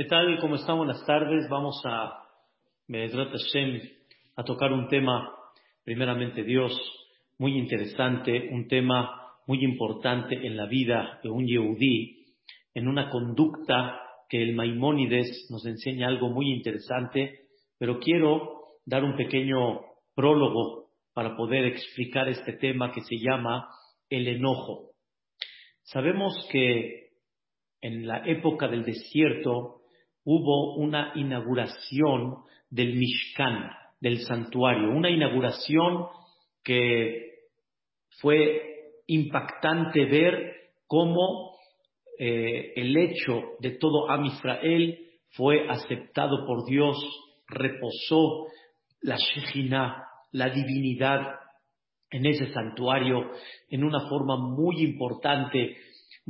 ¿Qué tal? ¿Cómo están? Buenas tardes. Vamos a, Hashem, a tocar un tema, primeramente Dios, muy interesante, un tema muy importante en la vida de un Yehudí, en una conducta que el Maimónides nos enseña algo muy interesante, pero quiero dar un pequeño prólogo para poder explicar este tema que se llama el enojo. Sabemos que en la época del desierto hubo una inauguración del Mishkan, del santuario, una inauguración que fue impactante ver cómo eh, el hecho de todo Am Israel fue aceptado por Dios, reposó la Shekhinah, la divinidad en ese santuario en una forma muy importante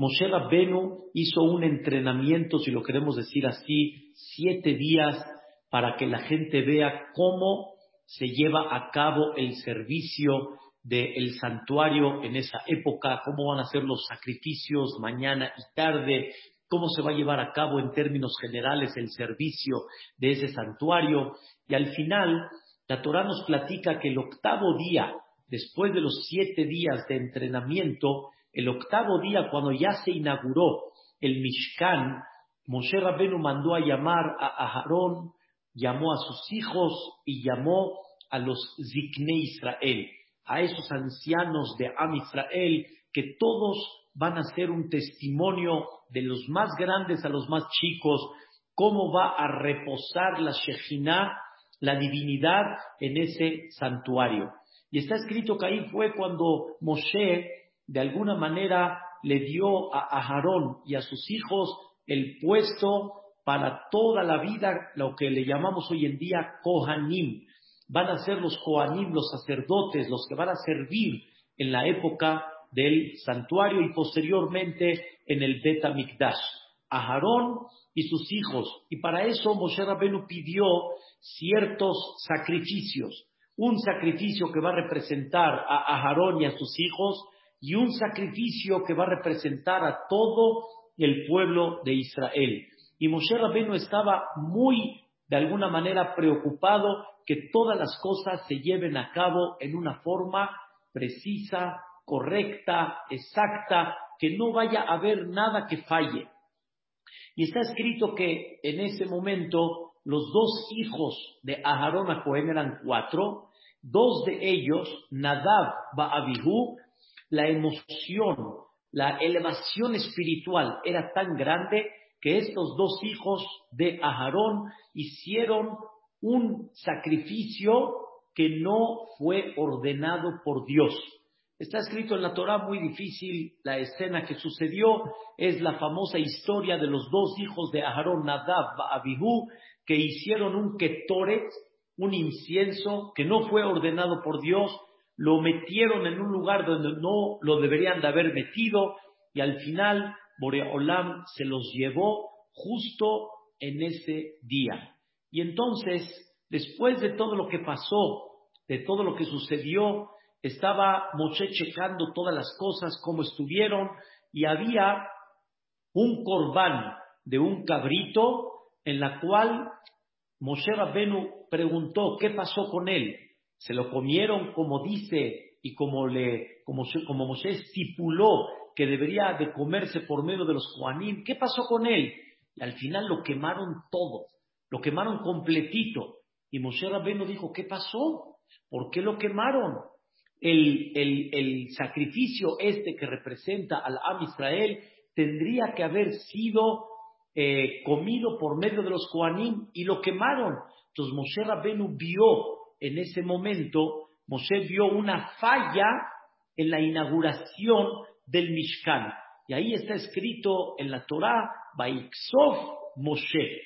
Moshe Rabbenu hizo un entrenamiento, si lo queremos decir así, siete días para que la gente vea cómo se lleva a cabo el servicio del santuario en esa época, cómo van a ser los sacrificios mañana y tarde, cómo se va a llevar a cabo en términos generales el servicio de ese santuario. Y al final, la Torah nos platica que el octavo día, después de los siete días de entrenamiento, el octavo día, cuando ya se inauguró el Mishkan, Moshe Rabbenu mandó a llamar a Aarón, llamó a sus hijos y llamó a los Zikne Israel, a esos ancianos de Am Israel, que todos van a ser un testimonio de los más grandes a los más chicos, cómo va a reposar la Shejinah, la divinidad, en ese santuario. Y está escrito que ahí fue cuando Moshe de alguna manera le dio a Aarón y a sus hijos el puesto para toda la vida, lo que le llamamos hoy en día Kohanim. Van a ser los Kohanim, los sacerdotes, los que van a servir en la época del santuario y posteriormente en el Bet Mikdash. A Aarón y sus hijos. Y para eso Moshe Rabenu pidió ciertos sacrificios. Un sacrificio que va a representar a Aarón y a sus hijos y un sacrificio que va a representar a todo el pueblo de Israel. Y Moshe Rabbeinu estaba muy, de alguna manera, preocupado que todas las cosas se lleven a cabo en una forma precisa, correcta, exacta, que no vaya a haber nada que falle. Y está escrito que en ese momento los dos hijos de Aharón a Cohen eran cuatro, dos de ellos, Nadab Ba'abihu, la emoción, la elevación espiritual era tan grande que estos dos hijos de Aharón hicieron un sacrificio que no fue ordenado por Dios. Está escrito en la Torah muy difícil la escena que sucedió, es la famosa historia de los dos hijos de Aharón, Nadab y Abihu, que hicieron un ketoret, un incienso que no fue ordenado por Dios, lo metieron en un lugar donde no lo deberían de haber metido y al final Boreolam se los llevó justo en ese día. Y entonces, después de todo lo que pasó, de todo lo que sucedió, estaba Moshe checando todas las cosas, como estuvieron, y había un corbán de un cabrito en la cual Moshe Rabbenu preguntó qué pasó con él se lo comieron como dice y como, le, como, como Moshe estipuló que debería de comerse por medio de los Juanim. ¿Qué pasó con él? Al final lo quemaron todo, lo quemaron completito. Y Moshe Rabbeinu dijo, ¿qué pasó? ¿Por qué lo quemaron? El, el, el sacrificio este que representa al Am Israel tendría que haber sido eh, comido por medio de los Juanim y lo quemaron. Entonces Moshe Rabbeinu vio en ese momento Moshe vio una falla en la inauguración del Mishkan. Y ahí está escrito en la Torah, Baixov Moshe.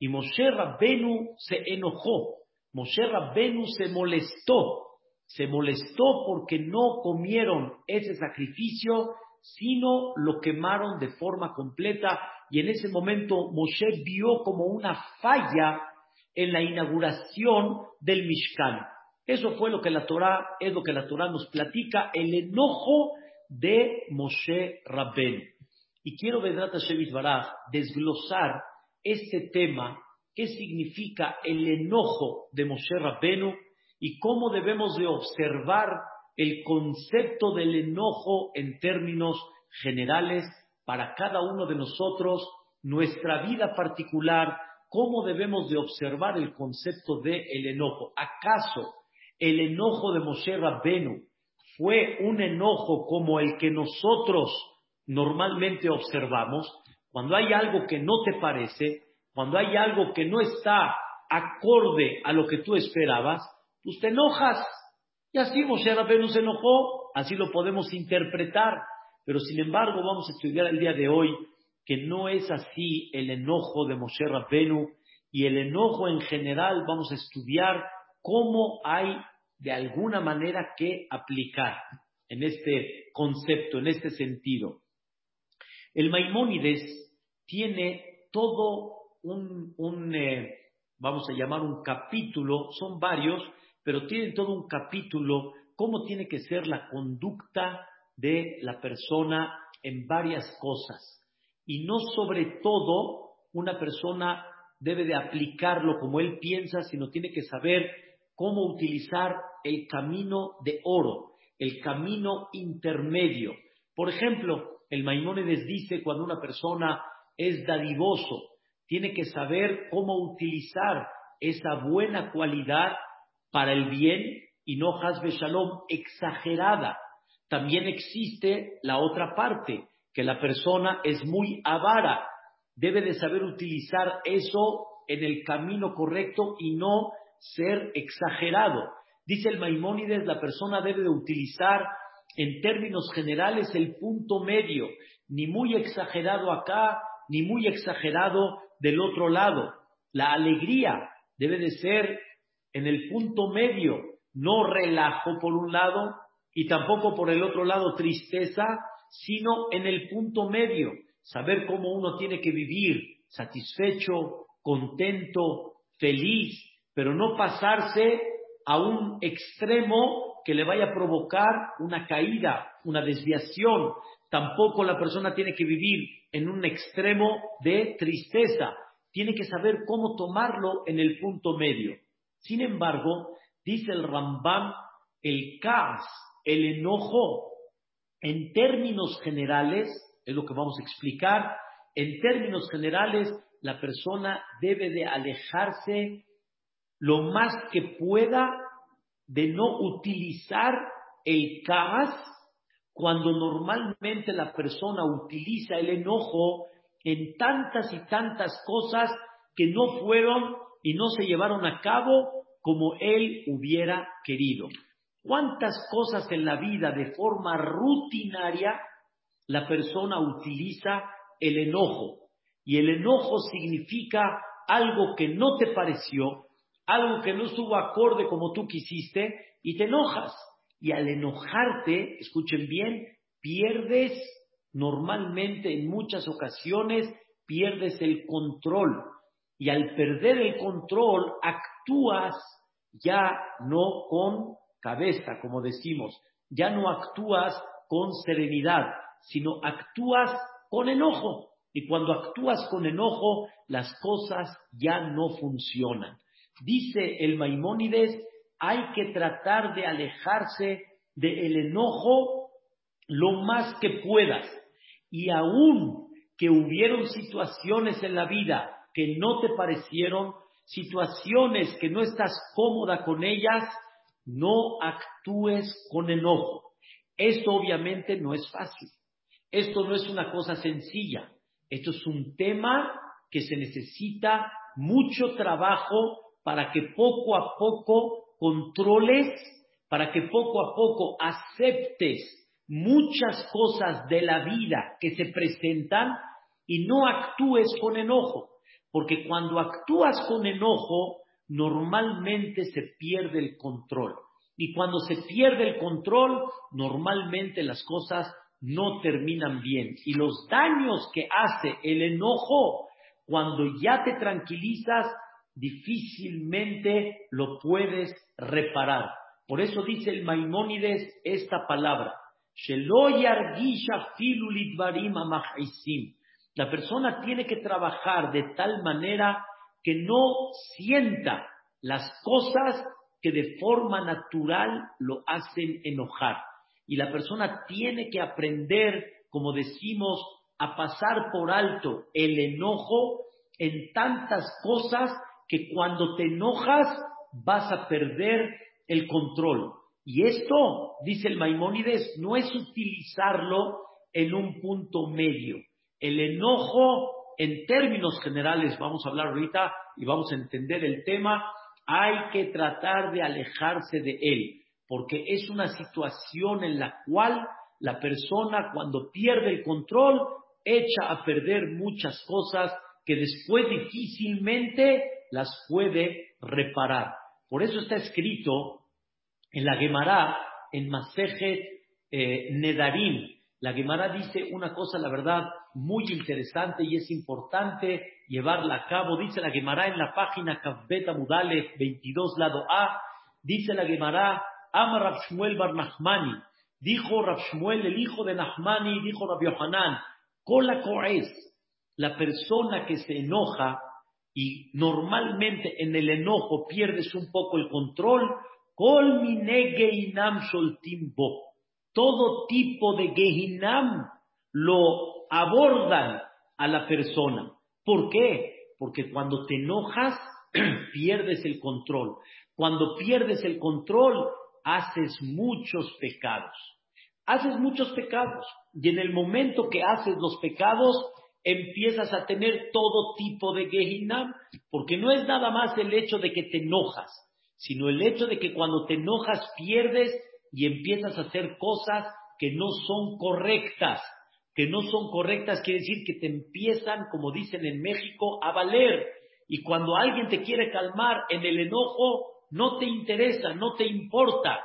Y Moshe Rabbenu se enojó. Moshe Rabbenu se molestó. Se molestó porque no comieron ese sacrificio, sino lo quemaron de forma completa. Y en ese momento Moshe vio como una falla en la inauguración del Mishkan. Eso fue lo que la Torah, es lo que la Torah nos platica, el enojo de Moshe Rabben. Y quiero, Vedrat Hashem desglosar este tema, qué significa el enojo de Moshe Rabbenu y cómo debemos de observar el concepto del enojo en términos generales para cada uno de nosotros, nuestra vida particular, cómo debemos de observar el concepto del el enojo. ¿Acaso el enojo de Moshe Rabbenu fue un enojo como el que nosotros normalmente observamos? Cuando hay algo que no te parece, cuando hay algo que no está acorde a lo que tú esperabas, pues te enojas. Y así Moshe Rabbenu se enojó, así lo podemos interpretar. Pero sin embargo, vamos a estudiar el día de hoy que no es así el enojo de Moshe Rabbenu y el enojo en general vamos a estudiar cómo hay de alguna manera que aplicar en este concepto, en este sentido. El Maimónides tiene todo un, eh, vamos a llamar un capítulo, son varios, pero tiene todo un capítulo, cómo tiene que ser la conducta de la persona en varias cosas. Y no sobre todo una persona debe de aplicarlo como él piensa, sino tiene que saber cómo utilizar el camino de oro, el camino intermedio. Por ejemplo, el Maimónides dice cuando una persona es dadivoso, tiene que saber cómo utilizar esa buena cualidad para el bien y no hasbe shalom exagerada también existe la otra parte, que la persona es muy avara, debe de saber utilizar eso en el camino correcto y no ser exagerado. Dice el Maimónides, la persona debe de utilizar en términos generales el punto medio, ni muy exagerado acá, ni muy exagerado del otro lado. La alegría debe de ser en el punto medio, no relajo por un lado, y tampoco por el otro lado tristeza, sino en el punto medio, saber cómo uno tiene que vivir satisfecho, contento, feliz, pero no pasarse a un extremo que le vaya a provocar una caída, una desviación. Tampoco la persona tiene que vivir en un extremo de tristeza. Tiene que saber cómo tomarlo en el punto medio. Sin embargo, dice el Rambam, el caos el enojo, en términos generales, es lo que vamos a explicar, en términos generales, la persona debe de alejarse lo más que pueda de no utilizar el caos cuando normalmente la persona utiliza el enojo en tantas y tantas cosas que no fueron y no se llevaron a cabo como él hubiera querido. ¿Cuántas cosas en la vida de forma rutinaria la persona utiliza el enojo? Y el enojo significa algo que no te pareció, algo que no estuvo acorde como tú quisiste y te enojas. Y al enojarte, escuchen bien, pierdes normalmente en muchas ocasiones, pierdes el control. Y al perder el control, actúas ya no con cabeza, como decimos, ya no actúas con serenidad, sino actúas con enojo. Y cuando actúas con enojo, las cosas ya no funcionan. Dice el Maimónides, hay que tratar de alejarse del enojo lo más que puedas. Y aún que hubieron situaciones en la vida que no te parecieron, situaciones que no estás cómoda con ellas, no actúes con enojo. Esto obviamente no es fácil. Esto no es una cosa sencilla. Esto es un tema que se necesita mucho trabajo para que poco a poco controles, para que poco a poco aceptes muchas cosas de la vida que se presentan y no actúes con enojo. Porque cuando actúas con enojo, normalmente se pierde el control. Y cuando se pierde el control, normalmente las cosas no terminan bien. Y los daños que hace el enojo, cuando ya te tranquilizas, difícilmente lo puedes reparar. Por eso dice el Maimónides esta palabra, La persona tiene que trabajar de tal manera que no sienta las cosas que de forma natural lo hacen enojar. Y la persona tiene que aprender, como decimos, a pasar por alto el enojo en tantas cosas que cuando te enojas vas a perder el control. Y esto, dice el Maimónides, no es utilizarlo en un punto medio. El enojo, en términos generales, vamos a hablar ahorita y vamos a entender el tema, hay que tratar de alejarse de él, porque es una situación en la cual la persona cuando pierde el control echa a perder muchas cosas que después difícilmente las puede reparar. Por eso está escrito en la Gemara, en Masejet eh, Nedarim. La Gemara dice una cosa, la verdad, muy interesante y es importante llevarla a cabo. Dice la Gemara en la página Kavbeta Mudale 22, lado A, dice la Gemara, Ama Bar Nachmani. Dijo Rab Shmuel, el hijo de Nachmani, dijo Rab Yohanan, Kola Koes, la persona que se enoja y normalmente en el enojo pierdes un poco el control, Kol mine geinam sholtimbo. Todo tipo de gehinam lo abordan a la persona. ¿Por qué? Porque cuando te enojas, pierdes el control. Cuando pierdes el control, haces muchos pecados. Haces muchos pecados. Y en el momento que haces los pecados, empiezas a tener todo tipo de Gehinam, porque no es nada más el hecho de que te enojas, sino el hecho de que cuando te enojas pierdes y empiezas a hacer cosas que no son correctas que no son correctas, quiere decir que te empiezan, como dicen en México, a valer. Y cuando alguien te quiere calmar en el enojo, no te interesa, no te importa.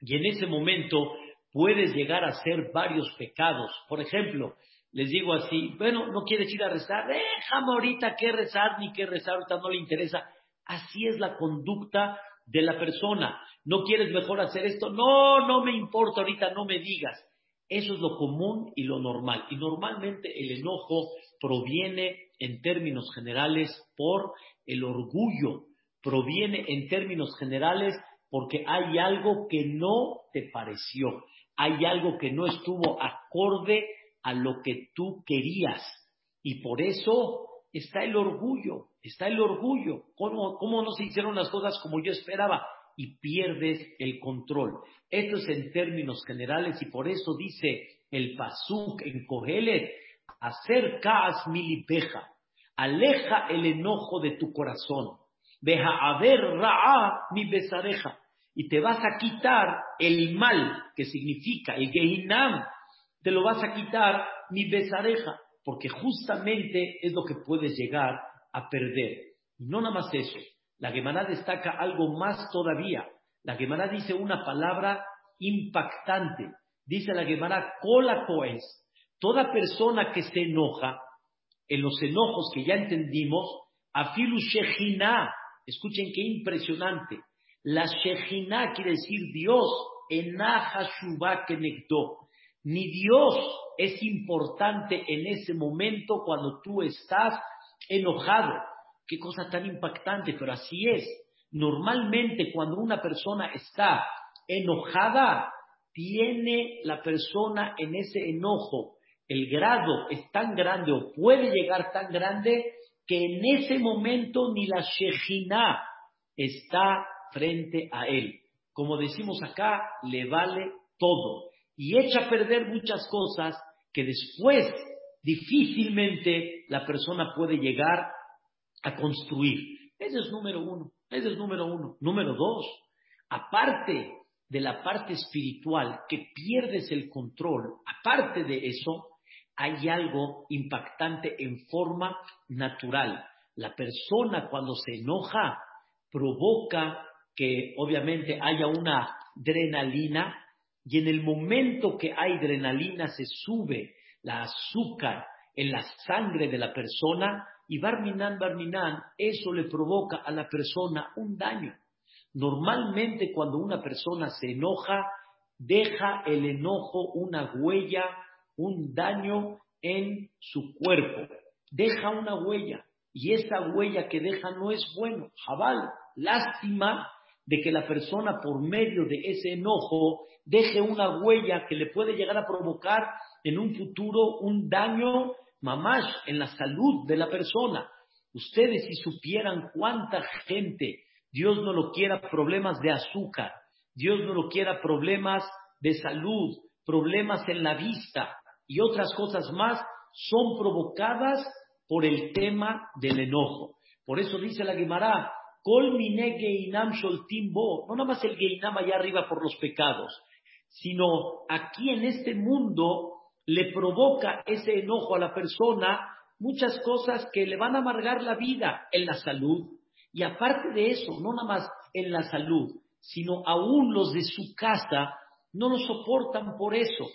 Y en ese momento puedes llegar a hacer varios pecados. Por ejemplo, les digo así, bueno, no quieres ir a rezar, déjame ahorita qué rezar ni qué rezar, ahorita no le interesa. Así es la conducta de la persona. ¿No quieres mejor hacer esto? No, no me importa, ahorita no me digas. Eso es lo común y lo normal. Y normalmente el enojo proviene en términos generales por el orgullo, proviene en términos generales porque hay algo que no te pareció, hay algo que no estuvo acorde a lo que tú querías. Y por eso está el orgullo, está el orgullo. ¿Cómo, cómo no se hicieron las cosas como yo esperaba? Y pierdes el control. Esto es en términos generales y por eso dice el Pasuk en Kohelet, acerca milipeja, aleja el enojo de tu corazón, deja a ver ra'a mi besareja, y te vas a quitar el mal, que significa el gehinam, te lo vas a quitar mi besareja, porque justamente es lo que puedes llegar a perder. Y no nada más eso, la Gemara destaca algo más todavía. La Gemara dice una palabra impactante. Dice la Gemara, cola. Toda persona que se enoja, en los enojos que ya entendimos, afilu shejina. Escuchen qué impresionante. La shejina quiere decir Dios, enaja que Ni Dios es importante en ese momento cuando tú estás enojado. Qué cosa tan impactante, pero así es. Normalmente cuando una persona está enojada, tiene la persona en ese enojo, el grado es tan grande o puede llegar tan grande que en ese momento ni la Shejina está frente a él. Como decimos acá, le vale todo y echa a perder muchas cosas que después difícilmente la persona puede llegar a construir. Ese es número uno, ese es número uno. Número dos, aparte de la parte espiritual que pierdes el control, aparte de eso, hay algo impactante en forma natural. La persona cuando se enoja provoca que obviamente haya una adrenalina y en el momento que hay adrenalina se sube la azúcar en la sangre de la persona y Barminan, Barminan, eso le provoca a la persona un daño. Normalmente cuando una persona se enoja, deja el enojo una huella, un daño en su cuerpo, deja una huella y esa huella que deja no es bueno. Jabal, lástima de que la persona por medio de ese enojo deje una huella que le puede llegar a provocar en un futuro un daño mamash en la salud de la persona. Ustedes si supieran cuánta gente, Dios no lo quiera problemas de azúcar, Dios no lo quiera problemas de salud, problemas en la vista y otras cosas más, son provocadas por el tema del enojo. Por eso dice la Gemara, Kol mine geinam sholtim no nada más el geinam allá arriba por los pecados, sino aquí en este mundo le provoca ese enojo a la persona muchas cosas que le van a amargar la vida en la salud. Y aparte de eso, no nada más en la salud, sino aún los de su casa no lo soportan por eso.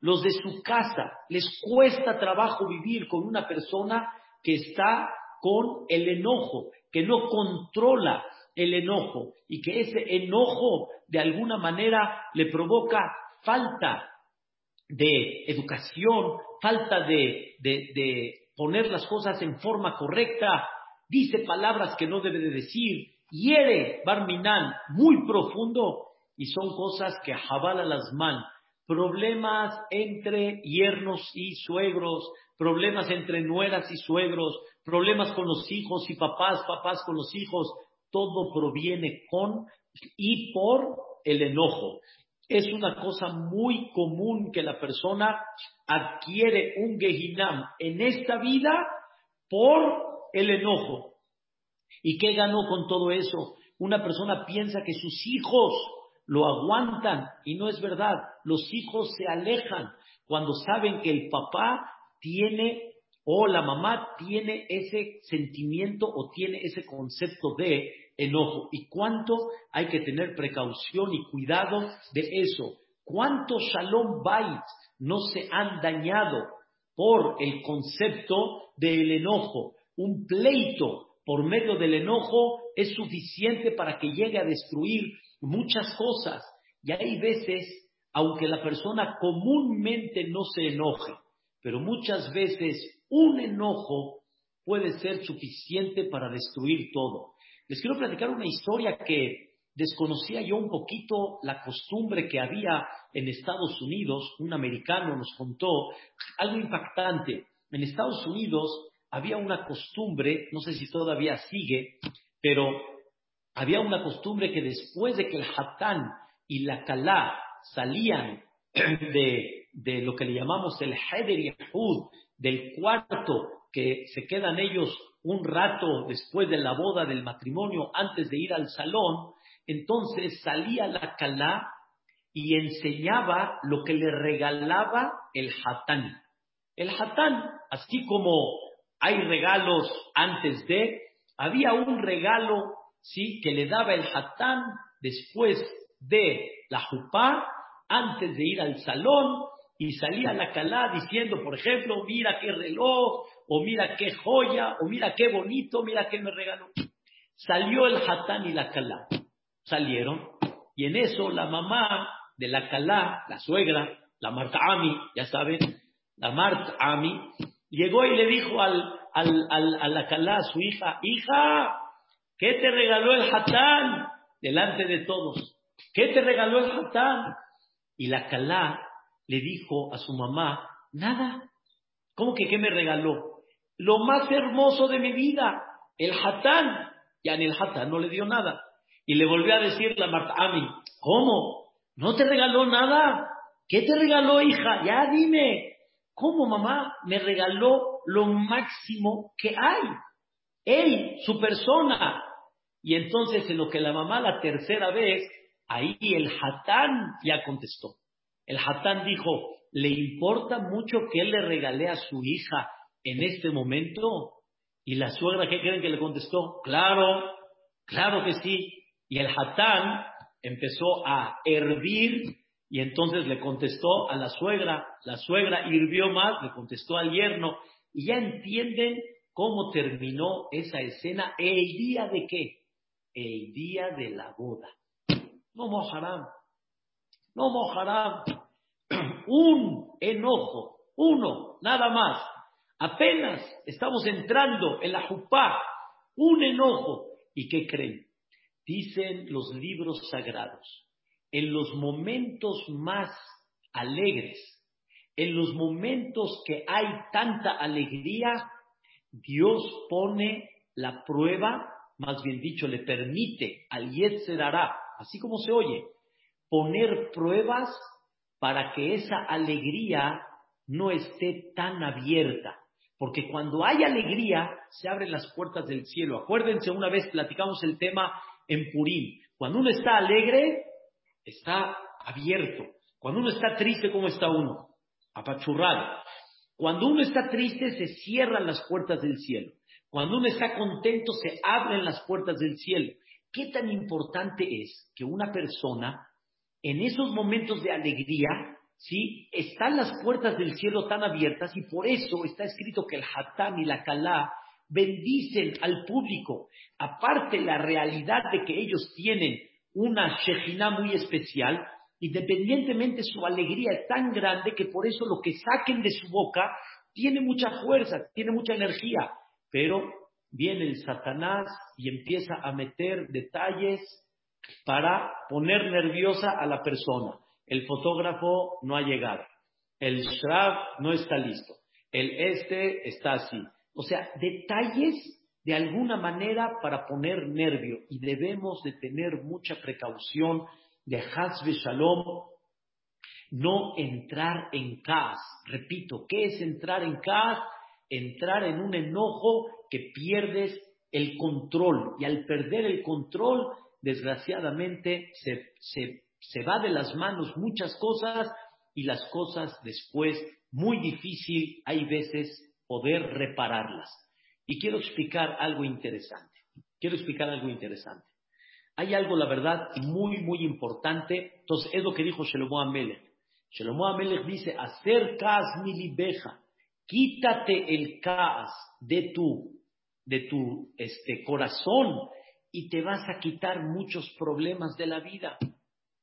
Los de su casa les cuesta trabajo vivir con una persona que está con el enojo, que no controla el enojo y que ese enojo de alguna manera le provoca falta de educación, falta de, de, poner las cosas en forma correcta, dice palabras que no debe de decir, hiere Barminan muy profundo y son cosas que jabala las man, problemas entre yernos y suegros, problemas entre nueras y suegros, problemas con los hijos y papás, papás con los hijos, todo proviene con y por el enojo es una cosa muy común que la persona adquiere un Gehinam en esta vida por el enojo. ¿Y qué ganó con todo eso? Una persona piensa que sus hijos lo aguantan y no es verdad. Los hijos se alejan cuando saben que el papá tiene o la mamá tiene ese sentimiento o tiene ese concepto de enojo. ¿Y cuánto hay que tener precaución y cuidado de eso? ¿Cuántos Shalom Bait no se han dañado por el concepto del enojo? Un pleito por medio del enojo es suficiente para que llegue a destruir muchas cosas. Y hay veces, aunque la persona comúnmente no se enoje, pero muchas veces un enojo puede ser suficiente para destruir todo. Les quiero platicar una historia que desconocía yo un poquito la costumbre que había en Estados Unidos. Un americano nos contó algo impactante. En Estados Unidos había una costumbre, no sé si todavía sigue, pero había una costumbre que después de que el hatán y la kalá salían de, lo que le llamamos el heder y del cuarto que se quedan ellos un rato después de la boda del matrimonio, antes de ir al salón, entonces salía la calá y enseñaba lo que le regalaba el hatán. El hatán, así como hay regalos antes de, había un regalo, sí, que le daba el hatán después de la jupá, antes de ir al salón, y salía la calá diciendo, por ejemplo, mira qué reloj, o mira qué joya, o mira qué bonito, mira qué me regaló. Salió el hatán y la calá. Salieron. Y en eso la mamá de la calá, la suegra, la Marta Ami, ya saben, la Marta Ami, llegó y le dijo al, al, al, a la calá, su hija, hija, ¿qué te regaló el hatán? Delante de todos. ¿Qué te regaló el hatán? Y la calá le dijo a su mamá, nada. ¿Cómo que qué me regaló? Lo más hermoso de mi vida, el hatán. Ya en el hatán no le dio nada. Y le volvió a decir la Marta Ami, ¿cómo? ¿No te regaló nada? ¿Qué te regaló, hija? Ya dime. ¿Cómo, mamá? Me regaló lo máximo que hay. Él, su persona. Y entonces en lo que la mamá la tercera vez, ahí el hatán ya contestó. El hatán dijo, ¿le importa mucho que él le regale a su hija en este momento? Y la suegra, ¿qué creen que le contestó? Claro, claro que sí. Y el hatán empezó a hervir y entonces le contestó a la suegra. La suegra hirvió más, le contestó al yerno. Y ya entienden cómo terminó esa escena. ¿El día de qué? El día de la boda. No mojarán. No mojarán. Un enojo uno, nada más. Apenas estamos entrando en la jupá, un enojo. ¿Y qué creen? Dicen los libros sagrados, en los momentos más alegres, en los momentos que hay tanta alegría, Dios pone la prueba, más bien dicho, le permite al Yetzer así como se oye, poner pruebas para que esa alegría no esté tan abierta. Porque cuando hay alegría, se abren las puertas del cielo. Acuérdense, una vez platicamos el tema en Purim. Cuando uno está alegre, está abierto. Cuando uno está triste, ¿cómo está uno? Apachurrado. Cuando uno está triste, se cierran las puertas del cielo. Cuando uno está contento, se abren las puertas del cielo. ¿Qué tan importante es que una persona, en esos momentos de alegría, ¿sí? están las puertas del cielo tan abiertas y por eso está escrito que el Hatán y la Kalá bendicen al público. Aparte la realidad de que ellos tienen una Shejina muy especial, independientemente su alegría es tan grande que por eso lo que saquen de su boca tiene mucha fuerza, tiene mucha energía. Pero viene el Satanás y empieza a meter detalles para poner nerviosa a la persona. El fotógrafo no ha llegado. El Shrab no está listo. El este está así. O sea, detalles de alguna manera para poner nervio. Y debemos de tener mucha precaución de Hazbe Shalom, no entrar en caos. Repito, ¿qué es entrar en caos? Entrar en un enojo que pierdes el control. Y al perder el control, desgraciadamente, se, se se va de las manos muchas cosas y las cosas después muy difícil hay veces poder repararlas. Y quiero explicar algo interesante. Quiero explicar algo interesante. Hay algo, la verdad, muy, muy importante. Entonces, es lo que dijo Shelomo Amelech. Shelomo Amelech dice, hacer mi libeja, quítate el caas de tu, de tu este, corazón y te vas a quitar muchos problemas de la vida.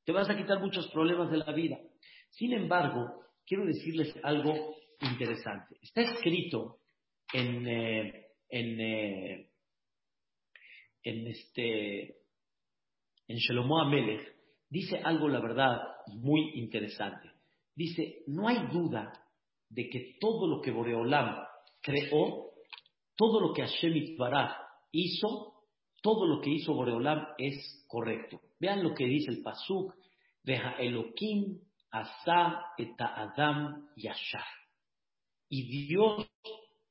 Te vas a quitar muchos problemas de la vida. Sin embargo, quiero decirles algo interesante. Está escrito en, eh, en, eh, este en Amelech, dice algo, la verdad, muy interesante. Dice, no hay duda de que todo lo que Boreolam creó, todo lo que Hashem Baraj hizo, todo lo que hizo Boreolam es correcto. Vean lo que dice el Pasuk, Veja Elohim asa et Adam yashar. Y Dios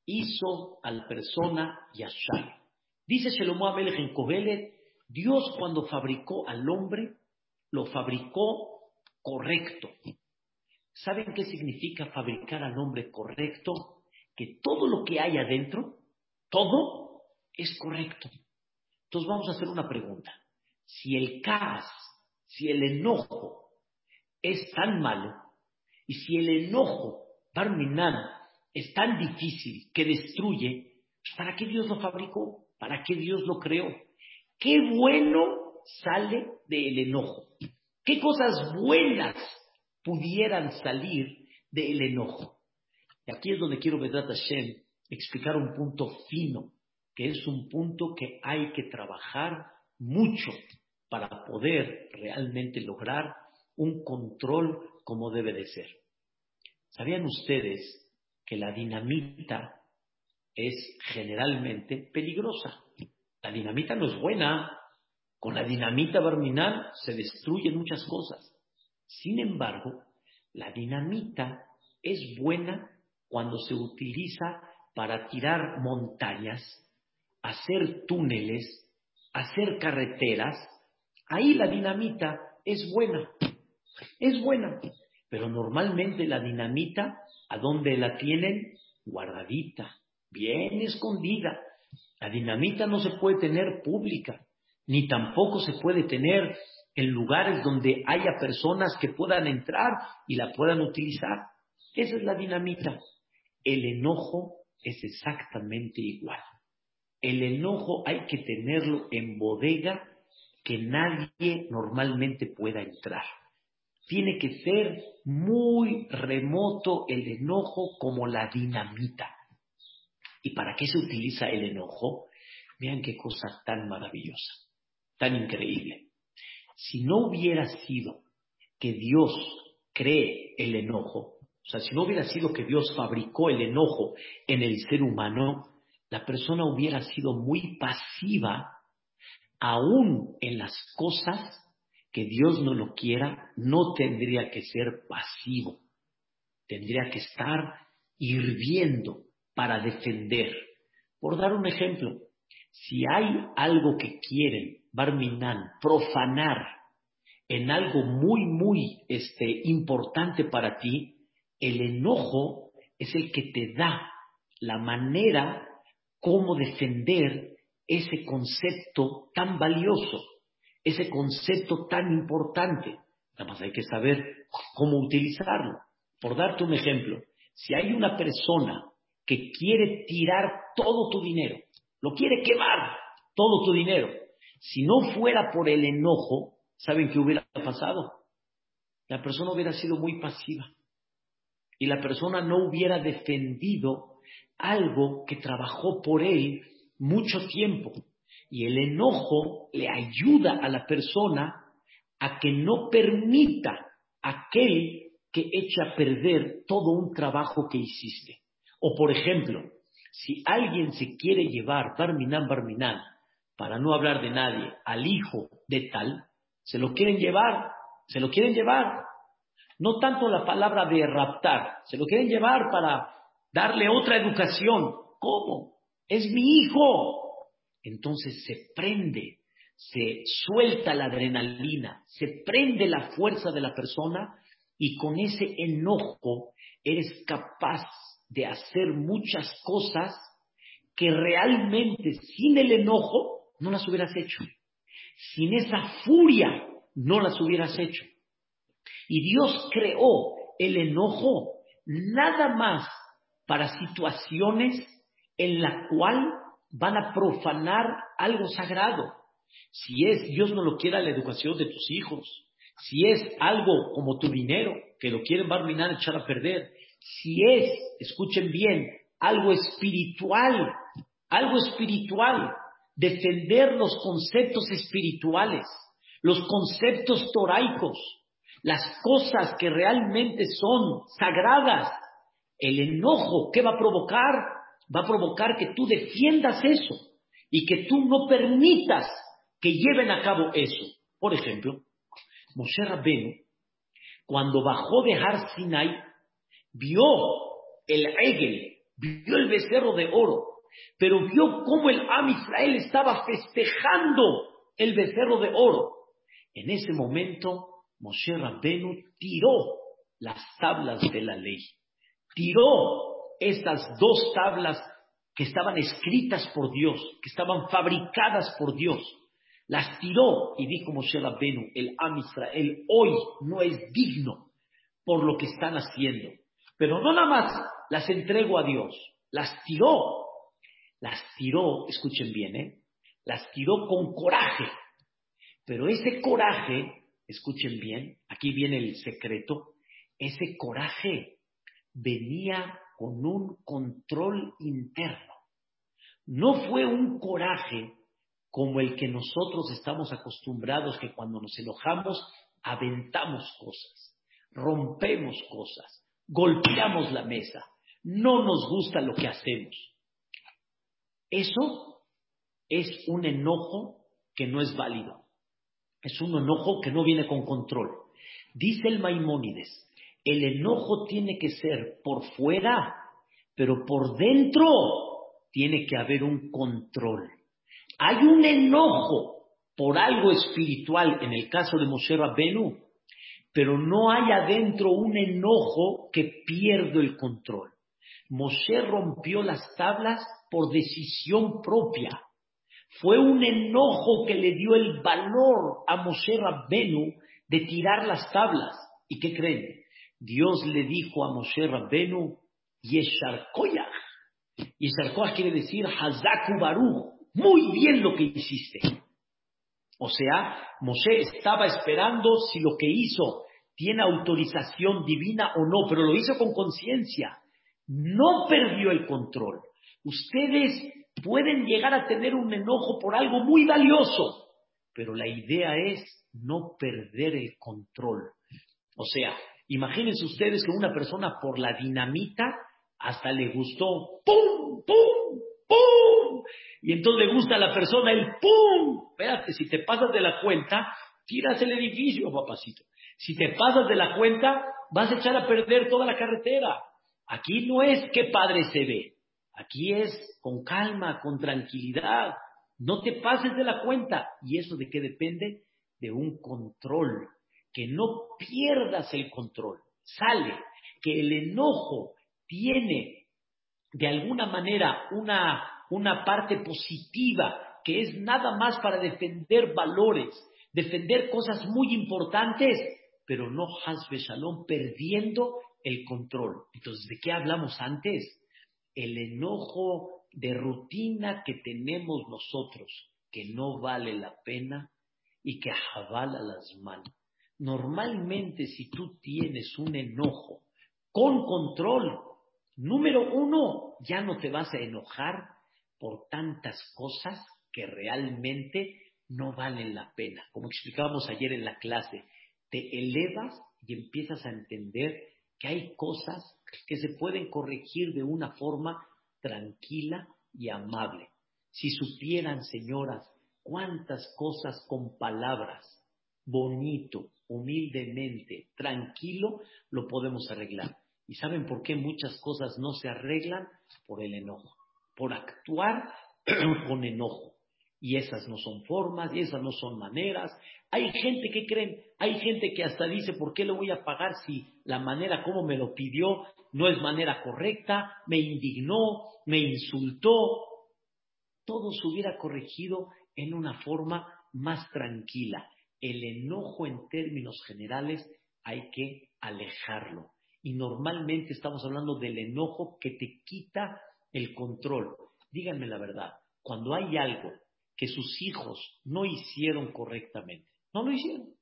hizo a la persona yashar. Dice Shelomo Amelech en Kohelet, Dios cuando fabricó al hombre, lo fabricó correcto. ¿Saben qué significa fabricar al hombre correcto? Que todo lo que hay adentro, todo es correcto. Entonces vamos a hacer una pregunta si el caos, si el enojo es tan malo, y si el enojo, Barminan, es tan difícil que destruye, pues, ¿para qué Dios lo fabricó? ¿Para qué Dios lo creó? ¿Qué bueno sale del enojo? ¿Qué cosas buenas pudieran salir del enojo? Y aquí es donde quiero, Vedat Hashem, explicar un punto fino, que es un punto que hay que trabajar mucho para poder realmente lograr un control como debe de ser. ¿Sabían ustedes que la dinamita es generalmente peligrosa? La dinamita no es buena. Con la dinamita barminal se destruyen muchas cosas. Sin embargo, la dinamita es buena cuando se utiliza para tirar montañas, hacer túneles, hacer carreteras Ahí la dinamita es buena, es buena, pero normalmente la dinamita, ¿a dónde la tienen? Guardadita, bien escondida. La dinamita no se puede tener pública, ni tampoco se puede tener en lugares donde haya personas que puedan entrar y la puedan utilizar. Esa es la dinamita. El enojo es exactamente igual. El enojo hay que tenerlo en bodega que nadie normalmente pueda entrar. tiene que ser muy remoto el enojo como la dinamita. ¿Y para qué se utiliza el enojo? Vean qué cosa tan maravillosa, tan increíble. Si no hubiera sido que Dios cree el enojo, o sea, si no hubiera sido que Dios fabricó el enojo en el ser humano, la persona hubiera sido muy pasiva aún en las cosas que Dios no lo quiera, no tendría que ser pasivo. Tendría que estar hirviendo para defender. Por dar un ejemplo, si hay algo que quieren, Barminan, profanar en algo muy, muy este, importante para ti, el enojo es el que te da la manera cómo defender ese concepto tan valioso, ese concepto tan importante. Nada más hay que saber cómo utilizarlo. Por darte un ejemplo, si hay una persona que quiere tirar todo tu dinero, lo quiere quemar todo tu dinero, si no fuera por el enojo, ¿saben qué hubiera pasado? La persona hubiera sido muy pasiva y la persona no hubiera defendido algo que trabajó por él mucho tiempo. Y el enojo le ayuda a la persona a que no permita aquel que eche a perder todo un trabajo que hiciste. O por ejemplo, si alguien se quiere llevar Barminan Barminan, para no hablar de nadie, al hijo de tal, se lo quieren llevar, se lo quieren llevar. No tanto la palabra de raptar, se lo quieren llevar para darle otra educación. ¿Cómo? Es mi hijo. Entonces se prende, se suelta la adrenalina, se prende la fuerza de la persona y con ese enojo eres capaz de hacer muchas cosas que realmente sin el enojo no las hubieras hecho. Sin esa furia no las hubieras hecho. Y Dios creó el enojo nada más para situaciones en la cual van a profanar algo sagrado. Si es, Dios no lo quiera, la educación de tus hijos. Si es algo como tu dinero, que lo quieren barminar, echar a perder. Si es, escuchen bien, algo espiritual, algo espiritual, defender los conceptos espirituales, los conceptos toraicos, las cosas que realmente son sagradas, el enojo, ¿qué va a provocar? Va a provocar que tú defiendas eso y que tú no permitas que lleven a cabo eso. Por ejemplo, Moshe Rabbeinu, cuando bajó de Har Sinai, vio el Egel, vio el becerro de oro, pero vio cómo el Am Israel estaba festejando el becerro de oro. En ese momento, Moshe Rabbenu tiró las tablas de la ley. Tiró estas dos tablas que estaban escritas por Dios, que estaban fabricadas por Dios. Las tiró y dijo Moshe Rabbenu, el Am Israel hoy no es digno por lo que están haciendo. Pero no nada más las entrego a Dios, las tiró. Las tiró, escuchen bien, ¿eh? Las tiró con coraje. Pero ese coraje escuchen bien, aquí viene el secreto, ese coraje venía con un control interno. No fue un coraje como el que nosotros estamos acostumbrados, que cuando nos enojamos aventamos cosas, rompemos cosas, golpeamos la mesa, no nos gusta lo que hacemos. Eso es un enojo que no es válido. Es un enojo que no viene con control. Dice el Maimónides, el enojo tiene que ser por fuera, pero por dentro tiene que haber un control. Hay un enojo por algo espiritual en el caso de Moshe Rabbenu, pero no hay adentro un enojo que pierdo el control. Moshe rompió las tablas por decisión propia. Fue un enojo que le dio el valor a Moshe Rabbenu de tirar las tablas. ¿Y qué creen? Dios le dijo a Moshe Rabbenu, Yeshar Koyach. Yeshar Koyach quiere decir Hazaku Baruch. Muy bien lo que hiciste. O sea, Moshe estaba esperando si lo que hizo tiene autorización divina o no, pero lo hizo con conciencia. No perdió el control. Ustedes pueden llegar a tener un enojo por algo muy valioso, pero la idea es no perder el control. O sea, imagínense ustedes que una persona por la dinamita hasta le gustó ¡pum! ¡pum! ¡pum! Y entonces le gusta a la persona el ¡pum! Espérate, si te pasas de la cuenta, tiras el edificio, papacito. Si te pasas de la cuenta, vas a echar a perder toda la carretera. Aquí no es qué padre se ve. Aquí es con calma, con tranquilidad. No te pases de la cuenta. ¿Y eso de qué depende? De un control. Que no pierdas el control. Sale que el enojo tiene de alguna manera una, una parte positiva que es nada más para defender valores, defender cosas muy importantes, pero no Hasbe Shalom perdiendo el control. Entonces, ¿de qué hablamos antes? El enojo de rutina que tenemos nosotros, que no vale la pena y que jabala las manos. Normalmente, si tú tienes un enojo con control, número uno, ya no te vas a enojar por tantas cosas que realmente no valen la pena. Como explicábamos ayer en la clase, te elevas y empiezas a entender que hay cosas que se pueden corregir de una forma tranquila y amable. Si supieran, señoras, cuántas cosas con palabras, bonito, humildemente, tranquilo, lo podemos arreglar. ¿Y saben por qué muchas cosas no se arreglan? Por el enojo, por actuar con enojo y esas no son formas, y esas no son maneras. Hay gente que creen, hay gente que hasta dice, ¿por qué le voy a pagar si la manera como me lo pidió no es manera correcta? Me indignó, me insultó. Todo se hubiera corregido en una forma más tranquila. El enojo en términos generales hay que alejarlo. Y normalmente estamos hablando del enojo que te quita el control. Díganme la verdad, cuando hay algo que sus hijos no hicieron correctamente. No lo hicieron.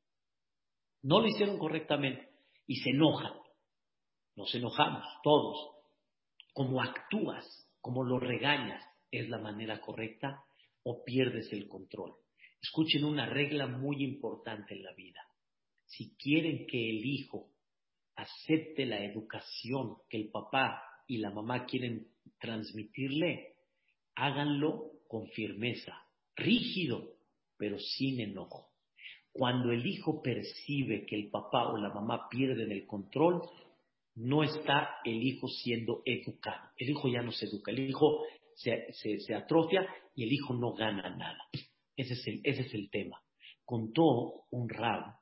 No lo hicieron correctamente. Y se enojan. Nos enojamos todos. Como actúas, como lo regañas, es la manera correcta o pierdes el control. Escuchen una regla muy importante en la vida. Si quieren que el hijo acepte la educación que el papá y la mamá quieren transmitirle, háganlo con firmeza, rígido, pero sin enojo. Cuando el hijo percibe que el papá o la mamá pierden el control, no está el hijo siendo educado. El hijo ya no se educa, el hijo se, atrofia y el hijo no gana nada. Ese es el, ese es el tema. Contó un rab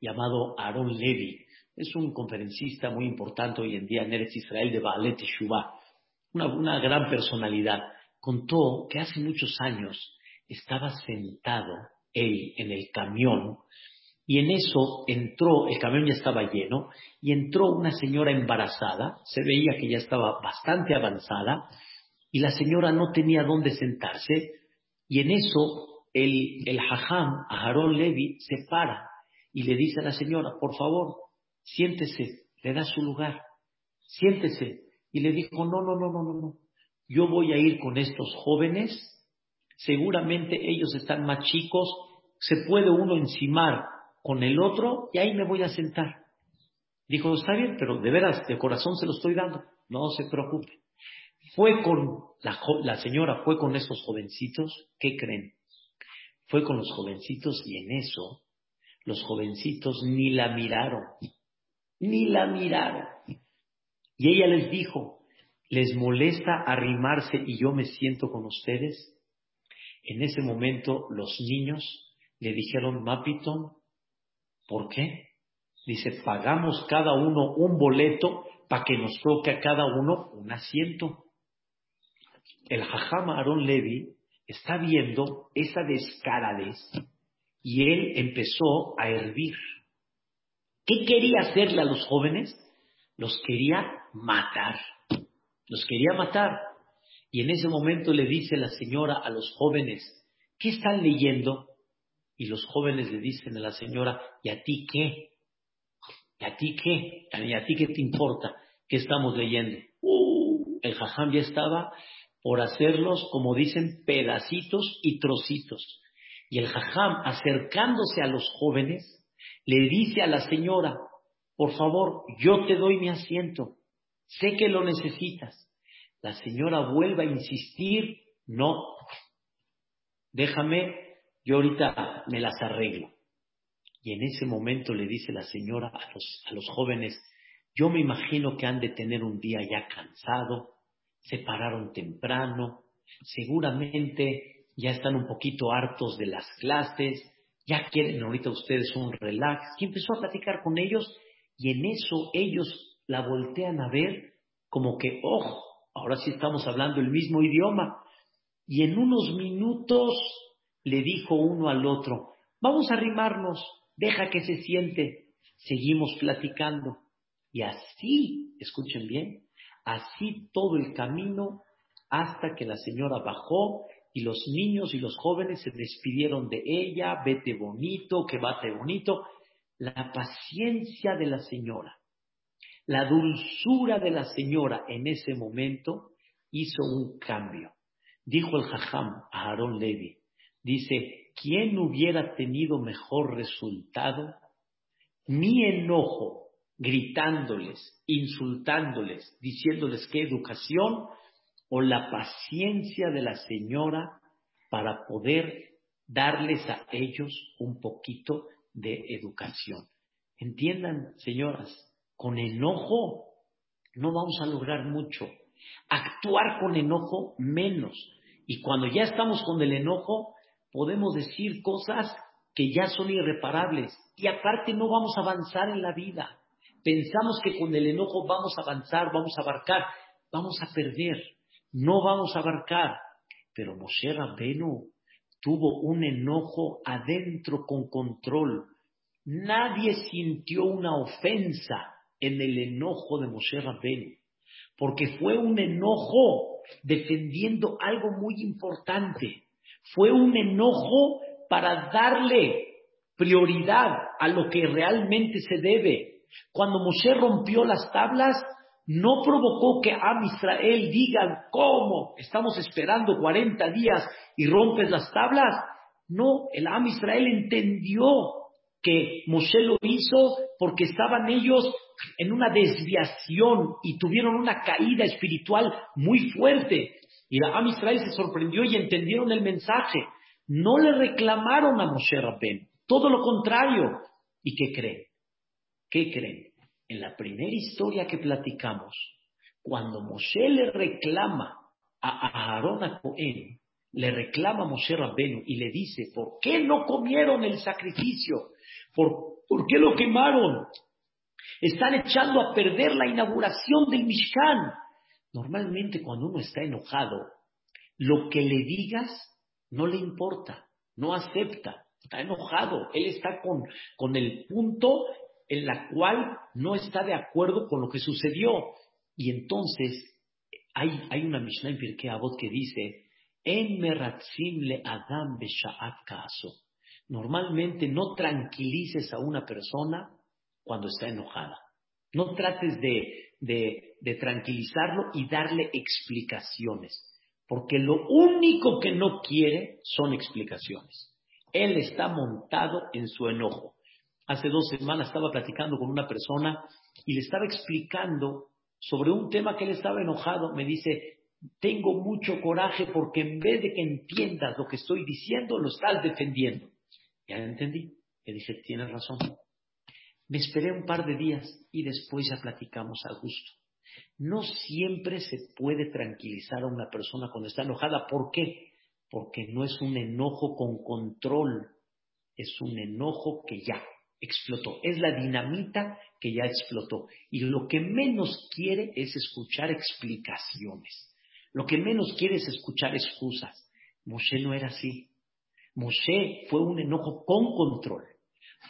llamado Aaron Levy, es un conferencista muy importante hoy en día en Eretz Israel de Baalet Shuvah, una, una gran personalidad. Contó que hace muchos años estaba sentado él en el camión y en eso entró, el camión ya estaba lleno, y entró una señora embarazada, se veía que ya estaba bastante avanzada, y la señora no tenía dónde sentarse, y en eso el, el hajam, Aharon Levi, se para y le dice a la señora, por favor, siéntese, le da su lugar, siéntese. Y le dijo, no, no, no, no, no, no, yo voy a ir con estos jóvenes, seguramente ellos están más chicos, se puede uno encimar con el otro y ahí me voy a sentar. Dijo, está bien, pero de veras, de corazón se lo estoy dando, no se preocupe. Fue con, la, la señora fue con estos jovencitos, ¿qué creen? Fue con los jovencitos y en eso los jovencitos ni la miraron, ni la miraron. Y ella les dijo, les molesta arrimarse y yo me siento con ustedes? En ese momento los niños le dijeron, Mapiton, ¿por qué? Dice, pagamos cada uno un boleto para que nos toque a cada uno un asiento. El Jajam Aaron Levi está viendo esa descaradez y él empezó a hervir. ¿Qué quería hacerle a los jóvenes? Los quería matar. Los quería matar. Y en ese momento le dice la señora a los jóvenes, ¿qué están leyendo? Y los jóvenes le dicen a la señora, ¿y a ti qué? a ti qué? ¿Y a ti qué te importa? ¿Qué estamos leyendo? Uh, el jajam ya estaba por hacerlos, como dicen, pedacitos y trocitos. Y el jajam, acercándose a los jóvenes, le dice a la señora, por favor, yo te doy mi asiento, sé que lo necesitas. La señora vuelve a insistir, no, déjame, yo ahorita me las arreglo. Y en ese momento le dice la señora a los, a los jóvenes, yo me imagino que han de tener un día ya cansado, se pararon temprano, seguramente ya están un poquito hartos de las clases, ya quieren ahorita ustedes un relax. Y empezó a platicar con ellos y en eso ellos la voltean a ver como que, ojo, ahora sí estamos hablando el mismo idioma. Y en unos minutos le dijo uno al otro, vamos a arrimarnos, deja que se siente, seguimos platicando. Y así, escuchen bien, así todo el camino hasta que la señora bajó y los niños y los jóvenes se despidieron de ella, vete bonito, que bate bonito. La paciencia de la señora, la dulzura de la señora en ese momento hizo un cambio. Dijo el jajam a Aarón Levi, dice, ¿quién hubiera tenido mejor resultado? Mi enojo gritándoles, insultándoles, diciéndoles qué educación o la paciencia de la señora para poder darles a ellos un poquito de educación. Entiendan, señoras, con enojo no vamos a lograr mucho. Actuar con enojo menos. Y cuando ya estamos con el enojo, podemos decir cosas que ya son irreparables. Y aparte no vamos a avanzar en la vida. Pensamos que con el enojo vamos a avanzar, vamos a abarcar, vamos a perder, no vamos a abarcar. Pero Moshe Rabbenu tuvo un enojo adentro con control. Nadie sintió una ofensa en el enojo de Moshe Rabbenu, porque fue un enojo defendiendo algo muy importante. Fue un enojo para darle prioridad a lo que realmente se debe. Cuando Moshe rompió las tablas, no provocó que Am Israel digan, ¿cómo? Estamos esperando 40 días y rompes las tablas. No, el Am Israel entendió que Moshe lo hizo porque estaban ellos en una desviación y tuvieron una caída espiritual muy fuerte. Y la Am Israel se sorprendió y entendieron el mensaje. No le reclamaron a Moshe Rabben, todo lo contrario. ¿Y qué creen? ¿Qué creen? En la primera historia que platicamos, cuando Moshe le reclama a Aarón a Cohen, le reclama a Moshe Rabbenu y le dice, ¿por qué no comieron el sacrificio? ¿Por, ¿Por qué lo quemaron? Están echando a perder la inauguración del Mishkan. Normalmente cuando uno está enojado, lo que le digas no le importa, no acepta, está enojado, él está con, con el punto en la cual no está de acuerdo con lo que sucedió. Y entonces hay, hay una Mishnah en Pirkei Avot que dice, En meratzim le adam kaso. Normalmente no tranquilices a una persona cuando está enojada. No trates de, de, de tranquilizarlo y darle explicaciones. Porque lo único que no quiere son explicaciones. Él está montado en su enojo. Hace dos semanas estaba platicando con una persona y le estaba explicando sobre un tema que él estaba enojado. Me dice, tengo mucho coraje porque en vez de que entiendas lo que estoy diciendo, lo estás defendiendo. Ya entendí. Le dije, tienes razón. Me esperé un par de días y después ya platicamos a gusto. No siempre se puede tranquilizar a una persona cuando está enojada. ¿Por qué? Porque no es un enojo con control, es un enojo que ya explotó. Es la dinamita que ya explotó. Y lo que menos quiere es escuchar explicaciones. Lo que menos quiere es escuchar excusas. Moshe no era así. Moshe fue un enojo con control.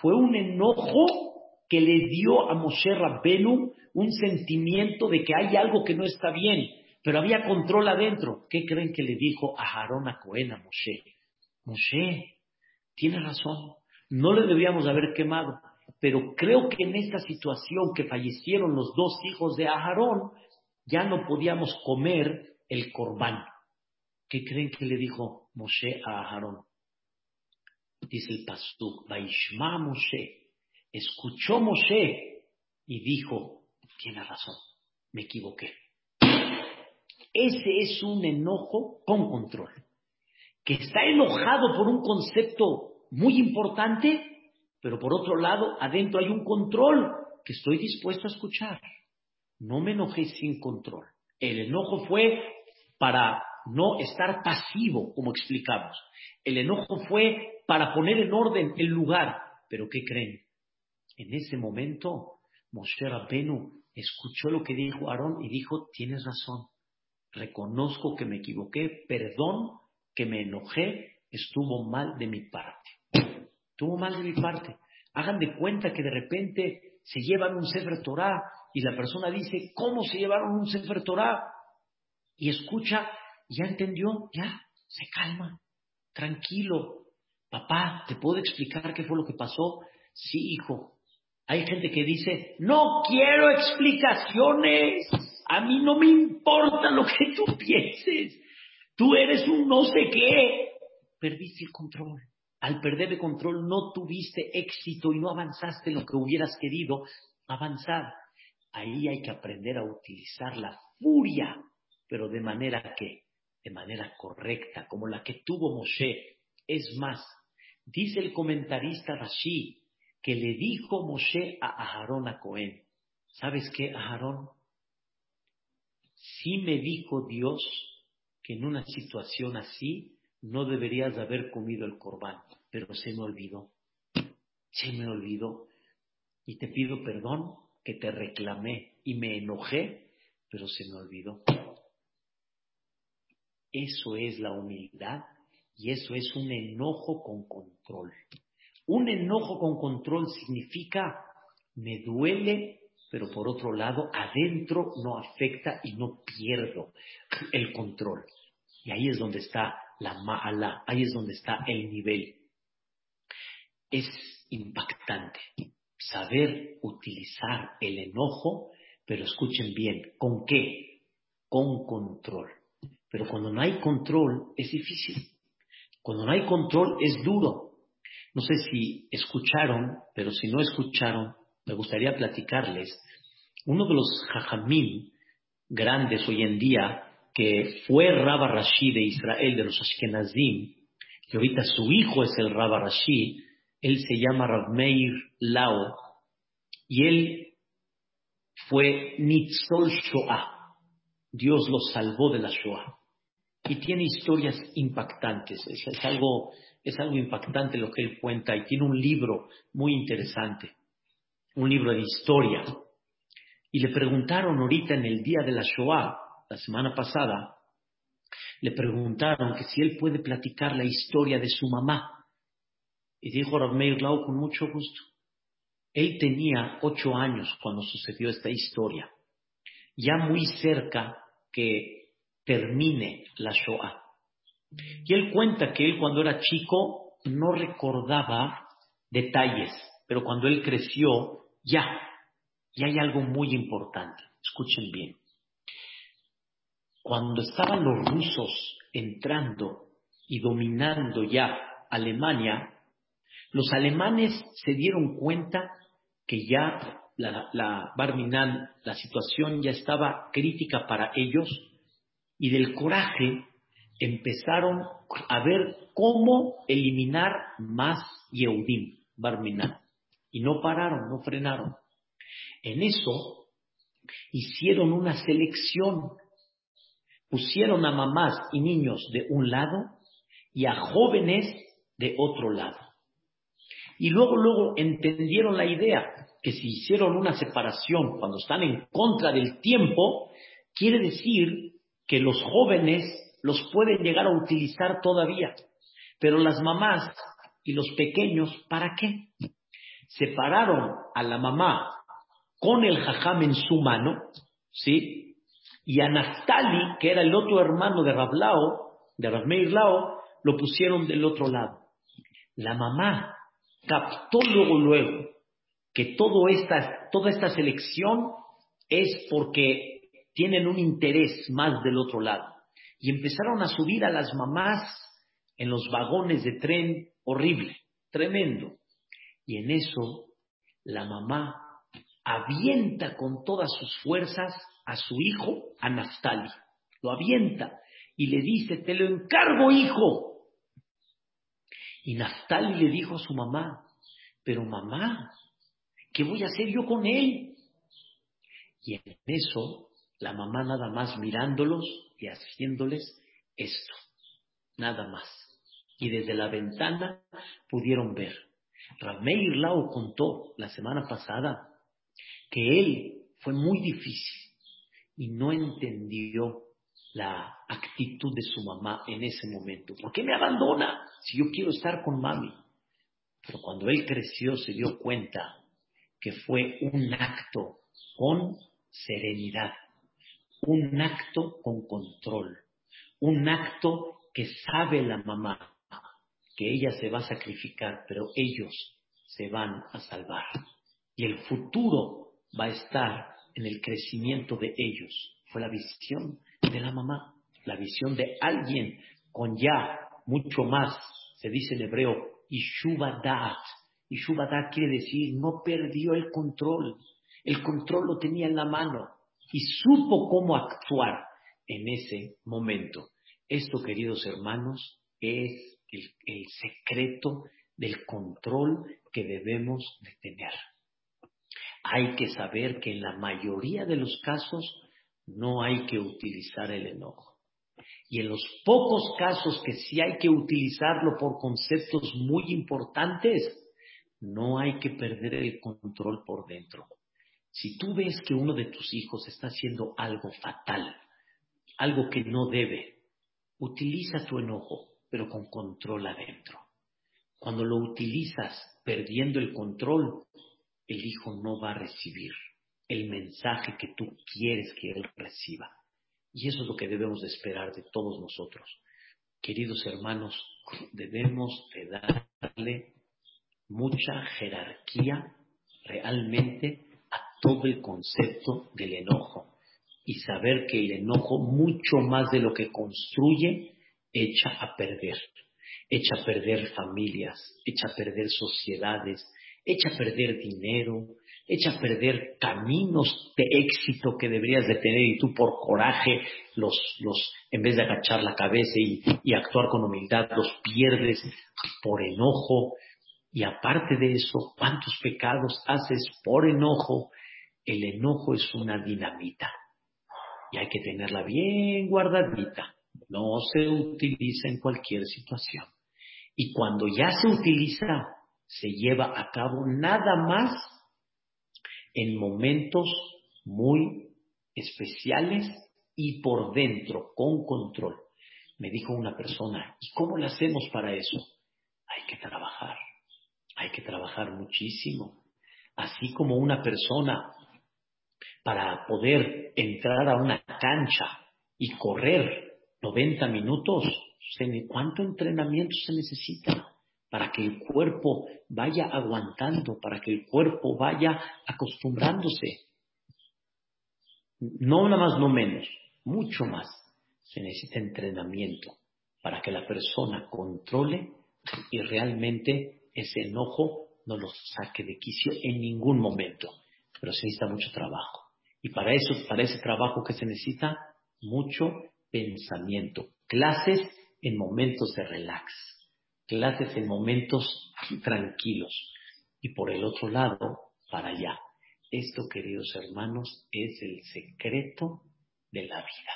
Fue un enojo que le dio a Moshe Rabbenu un sentimiento de que hay algo que no está bien, pero había control adentro. ¿Qué creen que le dijo a Aarón a Cohen a Moshe? Moshe, tiene razón, no le debíamos haber quemado. pero creo que en esta situación que fallecieron los dos hijos de Aharón, ya no podíamos comer el corbán. ¿Qué creen que le dijo Moshe a Aharón? Dice el pastor, Vaishma Moshe, escuchó Moshe y dijo, tiene razón, me equivoqué. Ese es un enojo con control, que está enojado por un concepto muy importante, pero por otro lado, adentro hay un control que estoy dispuesto a escuchar. No me enojé sin control. El enojo fue para no estar pasivo, como explicamos. El enojo fue para poner en orden el lugar. Pero ¿qué creen? En ese momento, Moshe Rabbenu escuchó lo que dijo Aarón y dijo, tienes razón, reconozco que me equivoqué, perdón que me enojé, estuvo mal de mi parte. Estuvo mal de mi parte. Hagan de cuenta que de repente se llevan un Sefer Torah y la persona dice, ¿cómo se llevaron un Sefer Torah? Y escucha, ya entendió, ya, se calma, tranquilo. Papá, ¿te puedo explicar qué fue lo que pasó? Sí, hijo. Hay gente que dice, no quiero explicaciones. A mí no me importa lo que tú pienses. Tú eres un no sé qué. Perdiste el control. Al perder el control no tuviste éxito y no avanzaste lo que hubieras querido avanzar. Ahí hay que aprender a utilizar la furia, pero de manera que, de manera correcta, como la que tuvo Moshe. Es más, dice el comentarista Rashi que le dijo Moshe a Aharón a Cohen, ¿sabes qué, Aharón? Sí me dijo Dios que en una situación así no deberías haber comido el corbán, pero se me olvidó. Se me olvidó. Y te pido perdón que te reclamé y me enojé, pero se me olvidó. Eso es la humildad y eso es un enojo con control. Un enojo con control significa me duele, pero por otro lado, adentro no afecta y no pierdo el control. Y ahí es donde está la ma'ala, ahí es donde está el nivel. Es impactante saber utilizar el enojo, pero escuchen bien, ¿con qué? Con control. Pero cuando no hay control es difícil. Cuando no hay control es duro. No sé si escucharon, pero si no escucharon, me gustaría platicarles. Uno de los jajamim grandes hoy en día, que fue Rabba Rashi de Israel, de los Ashkenazim, que ahorita su hijo es el Rabba Rashi, él se llama Rabmeir Lao, y él fue Nitzol Shoah. Dios lo salvó de la Shoah. Y tiene historias impactantes. es, algo, es algo impactante lo que él cuenta y tiene un libro muy interesante, un libro de historia. Y le preguntaron ahorita en el día de la Shoah, la semana pasada, le preguntaron que si él puede platicar la historia de su mamá. Y dijo Rabmeir Lau con mucho gusto. Él tenía ocho años cuando sucedió esta historia, ya muy cerca que termine la Shoah. Y él cuenta que él cuando era chico no recordaba detalles, pero cuando él creció, ya, y hay algo muy importante. Escuchen bien. Cuando estaban los rusos entrando y dominando ya Alemania, los alemanes se dieron cuenta que ya la, la Barminan, la situación ya estaba crítica para ellos y del coraje empezaron a ver cómo eliminar más Yehudim, Barminan. Y no pararon, no frenaron. En eso hicieron una selección. Pusieron a mamás y niños de un lado y a jóvenes de otro lado. Y luego, luego entendieron la idea que si hicieron una separación cuando están en contra del tiempo, quiere decir que los jóvenes los pueden llegar a utilizar todavía, pero las mamás y los pequeños, ¿para qué? Separaron a la mamá con el jajam en su mano, ¿sí? Y a Naftali, que era el otro hermano de Rablao, de Rabmeir Lao, lo pusieron del otro lado. La mamá captó luego, luego, que todo esta, toda esta selección es porque tienen un interés más del otro lado. Y empezaron a subir a las mamás en los vagones de tren horrible, tremendo. Y en eso la mamá avienta con todas sus fuerzas a su hijo, a Naftali. Lo avienta y le dice, te lo encargo, hijo. Y Naftali le dijo a su mamá, pero mamá, ¿qué voy a hacer yo con él? Y en eso, la mamá nada más mirándolos y haciéndoles esto, nada más. Y desde la ventana pudieron ver. Rameir contó la semana pasada que él fue muy difícil y no entendió la actitud de su mamá en ese momento. ¿Por qué me abandona si yo quiero estar con mami? Pero cuando él creció se dio cuenta que fue un acto con serenidad, un acto con control, un acto que sabe la mamá que ella se va a sacrificar, pero ellos se van a salvar. Y el futuro va a estar en el crecimiento de ellos. Fue la visión de la mamá, la visión de alguien con ya mucho más, se dice en hebreo, Ishubadat. Ishubadat quiere decir no perdió el control, el control lo tenía en la mano y supo cómo actuar en ese momento. Esto, queridos hermanos, es el, el secreto del control que debemos de tener. Hay que saber que en la mayoría de los casos no hay que utilizar el enojo. Y en los pocos casos que sí hay que utilizarlo por conceptos muy importantes, no hay que perder el control por dentro. Si tú ves que uno de tus hijos está haciendo algo fatal, algo que no debe, utiliza tu enojo, pero con control adentro. Cuando lo utilizas perdiendo el control, el hijo no va a recibir el mensaje que tú quieres que él reciba. Y eso es lo que debemos de esperar de todos nosotros. Queridos hermanos, debemos de darle mucha jerarquía realmente a todo el concepto del enojo y saber que el enojo, mucho más de lo que construye, echa a perder. Echa a perder familias, echa a perder sociedades, echa a perder dinero, echa a perder caminos de éxito que deberías de tener y tú por coraje los, los en vez de agachar la cabeza y, y actuar con humildad, los pierdes por enojo. Y aparte de eso, ¿cuántos pecados haces por enojo? El enojo es una dinamita y hay que tenerla bien guardadita. No se utiliza en cualquier situación. Y cuando ya se utiliza, se lleva a cabo nada más en momentos muy especiales y por dentro, con control. Me dijo una persona, ¿y cómo lo hacemos para eso? Hay que trabajar, hay que trabajar muchísimo. Así como una persona para poder entrar a una cancha y correr 90 minutos, ¿cuánto entrenamiento se necesita? Para que el cuerpo vaya aguantando, para que el cuerpo vaya acostumbrándose. No nada más, no menos, mucho más. Se necesita entrenamiento para que la persona controle y realmente ese enojo no lo saque de quicio en ningún momento. Pero se necesita mucho trabajo. Y para eso, para ese trabajo que se necesita, mucho pensamiento. Clases en momentos de relax clases en momentos tranquilos. Y por el otro lado, para allá. Esto, queridos hermanos, es el secreto de la vida.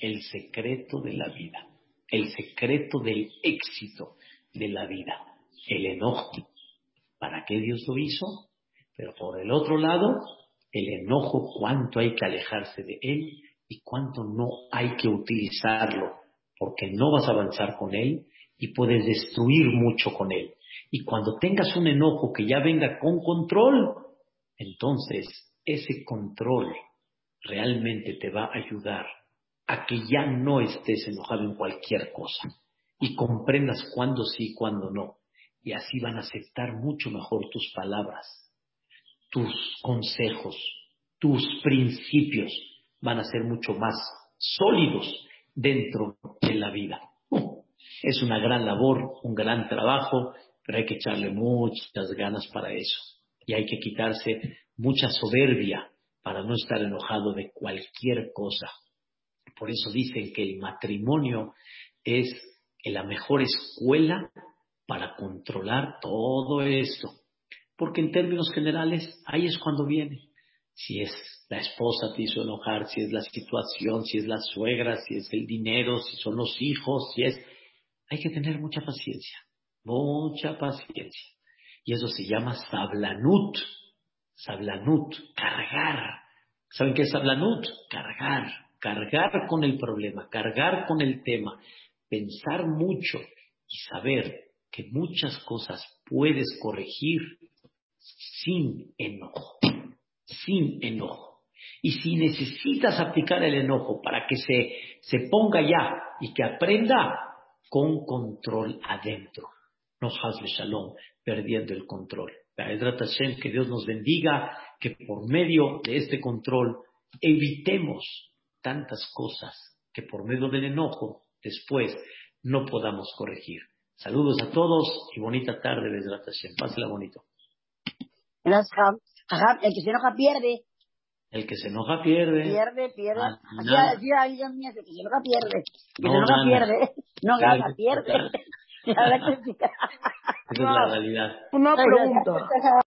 El secreto de la vida. El secreto del éxito de la vida. El enojo. ¿Para qué Dios lo hizo? Pero por el otro lado, el enojo, cuánto hay que alejarse de él y cuánto no hay que utilizarlo, porque no vas a avanzar con él y puedes destruir mucho con él. Y cuando tengas un enojo que ya venga con control, entonces ese control realmente te va a ayudar a que ya no estés enojado en cualquier cosa y comprendas cuándo sí y cuándo no. Y así van a aceptar mucho mejor tus palabras tus consejos, tus principios van a ser mucho más sólidos dentro de la vida. Es una gran labor, un gran trabajo, pero hay que echarle muchas ganas para eso. Y hay que quitarse mucha soberbia para no estar enojado de cualquier cosa. Por eso dicen que el matrimonio es la mejor escuela para controlar todo esto. Porque en términos generales, ahí es cuando viene. Si es la esposa te hizo enojar, si es la situación, si es la suegra, si es el dinero, si son los hijos, si es... Hay que tener mucha paciencia, mucha paciencia. Y eso se llama sablanut, sablanut, cargar. ¿Saben qué es sablanut? Cargar, cargar con el problema, cargar con el tema, pensar mucho y saber que muchas cosas puedes corregir sin enojo, sin enojo. Y si necesitas aplicar el enojo para que se, se ponga ya y que aprenda con control adentro, no hazle shalom, perdiendo el control. Que Dios nos bendiga, que por medio de este control evitemos tantas cosas que por medio del enojo después no podamos corregir. Saludos a todos y bonita tarde, Hashem. Pásela bonito. El que se enoja pierde. El que se enoja pierde. Pierde, pierde. Así decía Dios mío, el que se enoja pierde. El que no se enoja pierde. No gana, pierde. Esa es la realidad. Una pregunta.